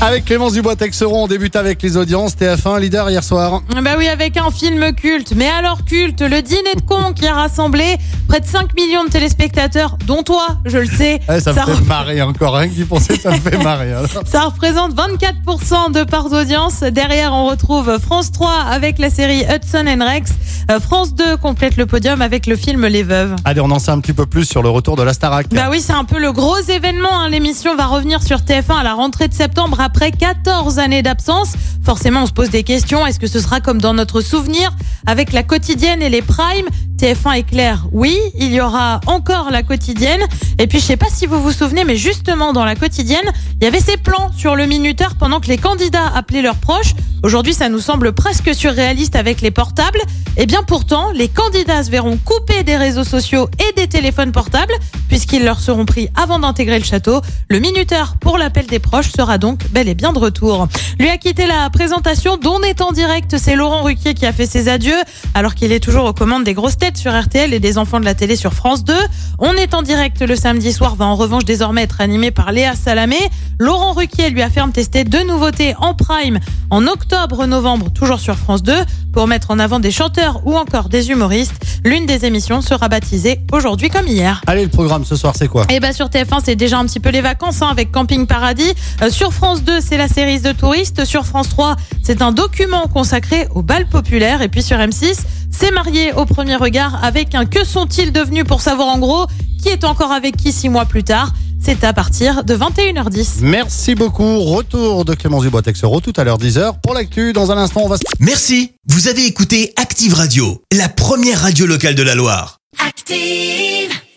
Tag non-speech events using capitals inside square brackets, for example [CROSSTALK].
Avec Clémence Dubois-Texeron, on débute avec les audiences. TF1 leader hier soir. Bah oui, avec un film culte. Mais alors culte, le dîner de con qui a rassemblé près de 5 millions de téléspectateurs, dont toi, je le sais. Eh, ça me fait re- marrer encore, rien que d'y penser, ça me fait marrer. alors. [LAUGHS] Ça représente 24% de part d'audience. Derrière, on retrouve France 3 avec la série Hudson and Rex. Euh, France 2 complète le podium avec le film Les Veuves. Allez, on en sait un petit peu plus sur le retour de la Starac. Bah oui, c'est un peu le gros événement. hein. L'émission va revenir sur TF1 à la rentrée de septembre après 14 années d'absence. Forcément, on se pose des questions. Est-ce que ce sera comme dans notre souvenir avec la quotidienne et les primes? TF1 est clair, oui, il y aura encore la quotidienne. Et puis, je sais pas si vous vous souvenez, mais justement, dans la quotidienne, il y avait ces plans sur le minuteur pendant que les candidats appelaient leurs proches. Aujourd'hui, ça nous semble presque surréaliste avec les portables. Eh bien, pourtant, les candidats se verront couper des réseaux sociaux et des téléphones portables, puisqu'ils leur seront pris avant d'intégrer le château. Le minuteur pour l'appel des proches sera donc bel et bien de retour. Lui a quitté la présentation dont on est en direct. C'est Laurent Ruquier qui a fait ses adieux, alors qu'il est toujours aux commandes des grosses têtes sur RTL et des enfants de la télé sur France 2. On est en direct le samedi soir, va en revanche désormais être animé par Léa Salamé. Laurent Ruquier lui a fait tester deux nouveautés en prime en octobre-novembre, toujours sur France 2, pour mettre en avant des chanteurs ou encore des humoristes. L'une des émissions sera baptisée aujourd'hui comme hier. Allez, le programme ce soir, c'est quoi? Et bah sur TF1 c'est déjà un petit peu les vacances hein, avec Camping Paradis. Euh, sur France 2 c'est la série de touristes. Sur France 3 c'est un document consacré au bal populaire. Et puis sur M6 c'est marié au premier regard avec un que sont-ils devenus pour savoir en gros qui est encore avec qui six mois plus tard. C'est à partir de 21h10. Merci beaucoup. Retour de Clémence Dubois-Texeron tout à l'heure 10h. Pour l'actu, dans un instant, on va se Merci, vous avez écouté Active Radio, la première radio locale de la Loire. Active.